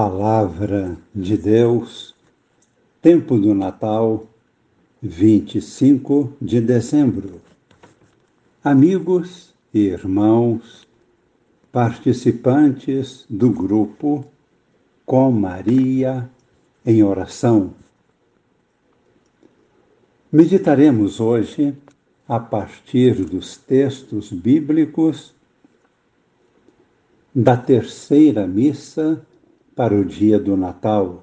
Palavra de Deus, tempo do Natal, 25 de dezembro. Amigos e irmãos, participantes do grupo Com Maria em Oração. Meditaremos hoje a partir dos textos bíblicos da terceira missa para o dia do Natal,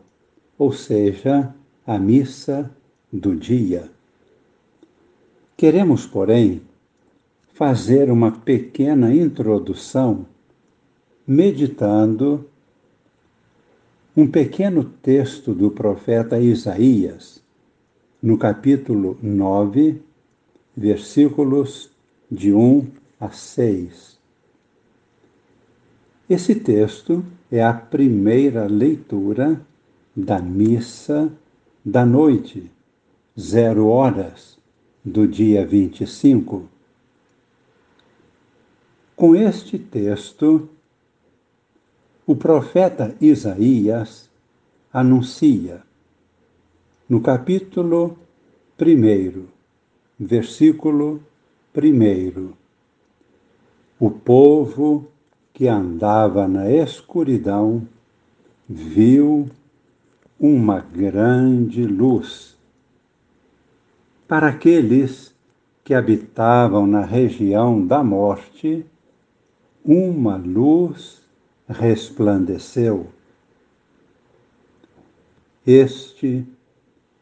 ou seja, a missa do dia. Queremos, porém, fazer uma pequena introdução meditando um pequeno texto do profeta Isaías, no capítulo 9, versículos de 1 a 6. Esse texto é a primeira leitura da missa da noite, zero horas, do dia 25. Com este texto, o profeta Isaías anuncia, no capítulo 1, versículo 1, o povo que andava na escuridão, viu uma grande luz. Para aqueles que habitavam na região da morte, uma luz resplandeceu. Este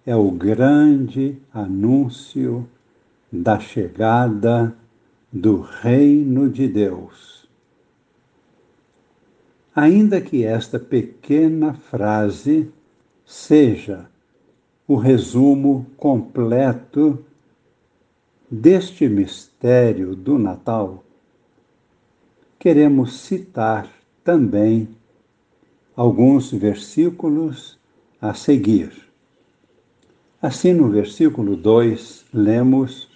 é o grande anúncio da chegada do Reino de Deus ainda que esta pequena frase seja o resumo completo deste mistério do Natal, queremos citar também alguns versículos a seguir. Assim, no versículo 2, lemos: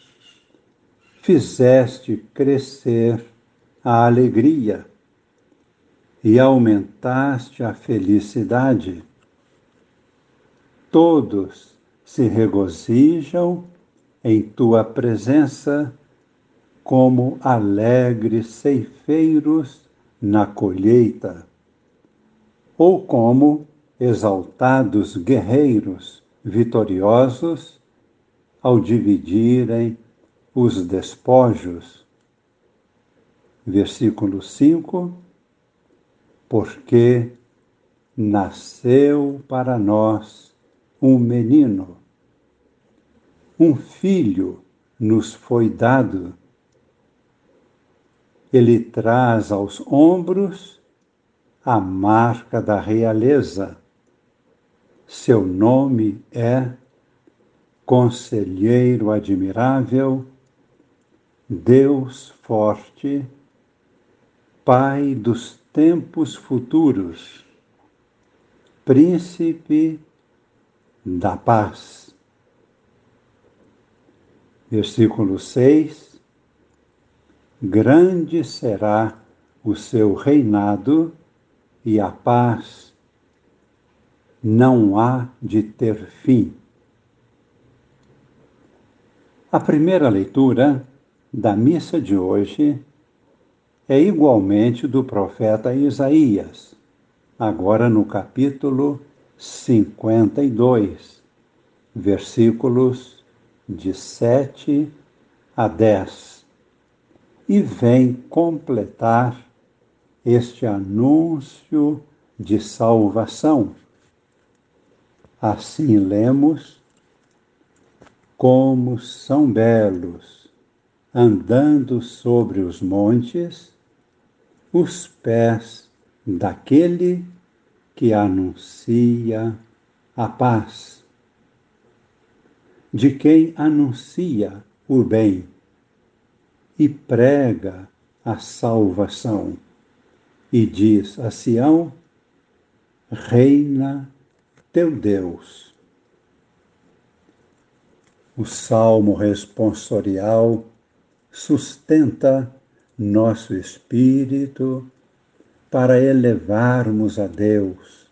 Fizeste crescer a alegria e aumentaste a felicidade. Todos se regozijam em tua presença como alegres ceifeiros na colheita, ou como exaltados guerreiros vitoriosos ao dividirem os despojos. Versículo 5 porque nasceu para nós um menino, um filho nos foi dado. Ele traz aos ombros a marca da realeza. Seu nome é Conselheiro Admirável, Deus Forte, Pai dos tempos futuros, príncipe da paz. Versículo 6: Grande será o seu reinado e a paz não há de ter fim. A primeira leitura da missa de hoje é igualmente do profeta Isaías, agora no capítulo 52, versículos de 7 a 10, e vem completar este anúncio de salvação. Assim lemos: Como são belos, andando sobre os montes, os pés daquele que anuncia a paz, de quem anuncia o bem e prega a salvação, e diz a Sião: Reina teu Deus. O salmo responsorial sustenta nosso espírito para elevarmos a Deus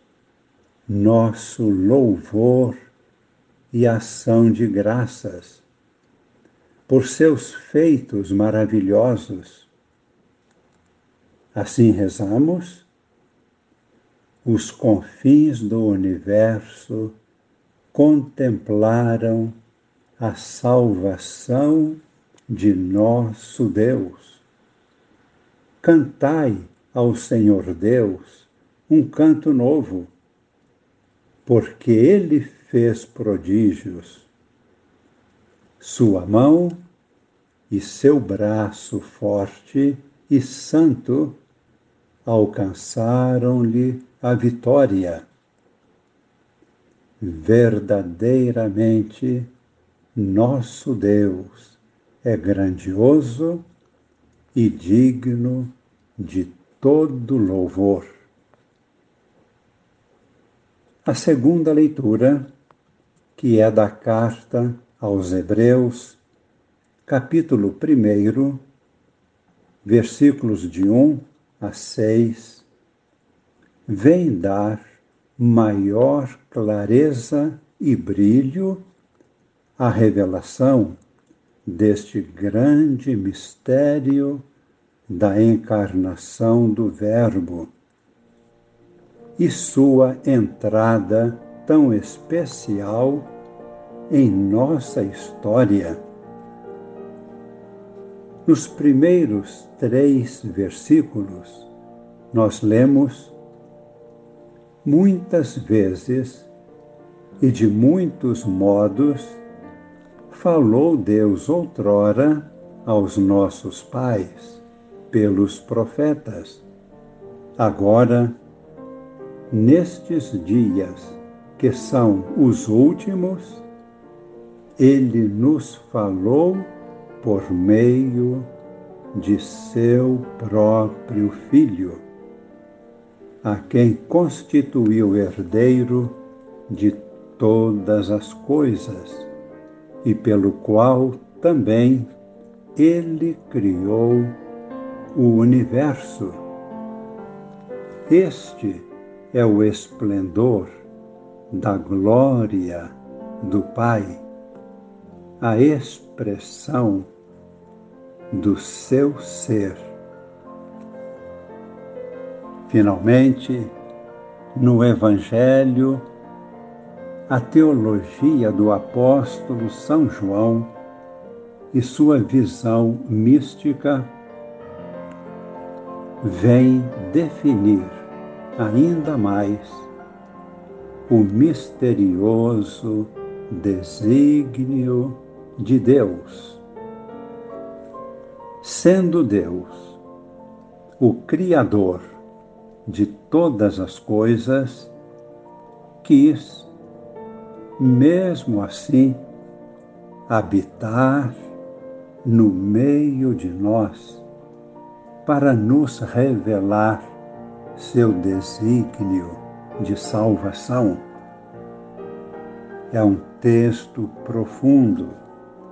nosso louvor e ação de graças por seus feitos maravilhosos. Assim rezamos, os confins do universo contemplaram a salvação de nosso Deus. Cantai ao Senhor Deus um canto novo, porque Ele fez prodígios. Sua mão e seu braço forte e santo alcançaram-lhe a vitória. Verdadeiramente, nosso Deus é grandioso e digno de todo louvor. A segunda leitura, que é da carta aos Hebreus, capítulo 1, versículos de 1 a 6, vem dar maior clareza e brilho à revelação deste grande mistério da encarnação do Verbo e sua entrada tão especial em nossa história. Nos primeiros três versículos, nós lemos muitas vezes e de muitos modos falou Deus outrora aos nossos pais pelos profetas. Agora, nestes dias que são os últimos, ele nos falou por meio de seu próprio Filho, a quem constituiu herdeiro de todas as coisas e pelo qual também ele criou o universo. Este é o esplendor da glória do Pai a expressão do seu ser. Finalmente, no Evangelho, a teologia do apóstolo São João e sua visão mística vem definir ainda mais o misterioso desígnio de Deus. Sendo Deus o Criador de todas as coisas, quis, mesmo assim, habitar no meio de nós para nos revelar seu desígnio de salvação. É um texto profundo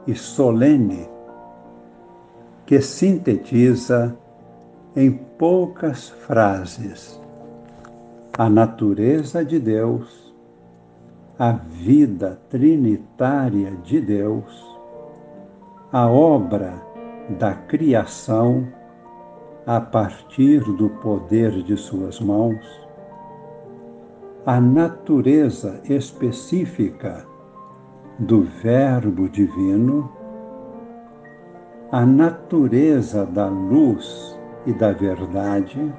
e solene que sintetiza em poucas frases a natureza de Deus, a vida trinitária de Deus, a obra da criação a partir do poder de Suas mãos, a natureza específica do Verbo Divino, a natureza da luz e da verdade,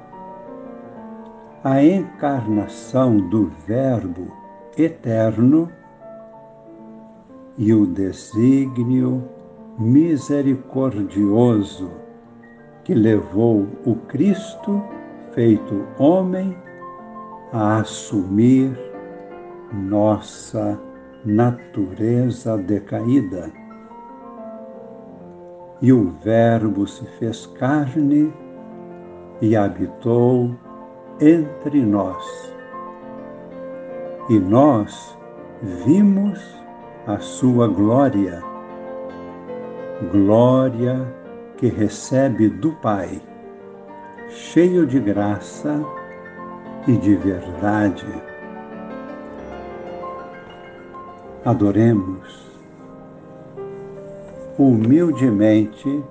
a encarnação do Verbo eterno e o desígnio misericordioso que levou o Cristo, feito homem, a assumir nossa natureza decaída. E o Verbo se fez carne e habitou entre nós. E nós vimos a sua glória, glória que recebe do Pai, cheio de graça e de verdade adoremos humildemente,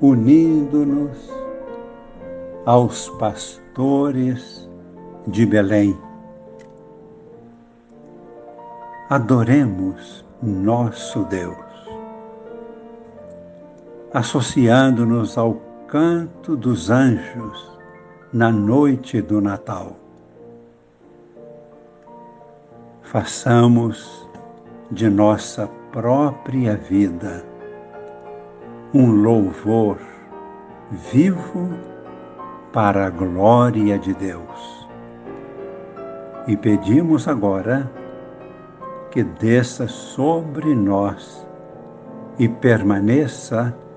unindo-nos aos pastores de Belém. Adoremos nosso Deus, associando-nos ao canto dos anjos na noite do Natal. Façamos de nossa própria vida um louvor vivo para a glória de Deus. E pedimos agora que desça sobre nós e permaneça